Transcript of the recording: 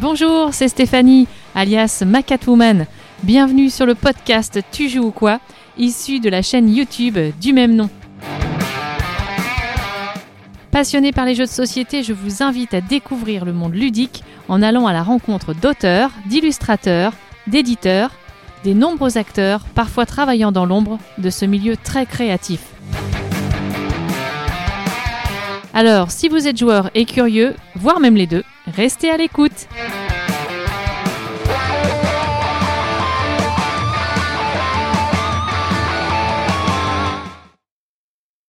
Bonjour, c'est Stéphanie, alias Macatwoman. Bienvenue sur le podcast Tu joues ou quoi, issu de la chaîne YouTube du même nom. Passionné par les jeux de société, je vous invite à découvrir le monde ludique en allant à la rencontre d'auteurs, d'illustrateurs, d'éditeurs, des nombreux acteurs, parfois travaillant dans l'ombre de ce milieu très créatif. Alors, si vous êtes joueur et curieux, voire même les deux, restez à l'écoute.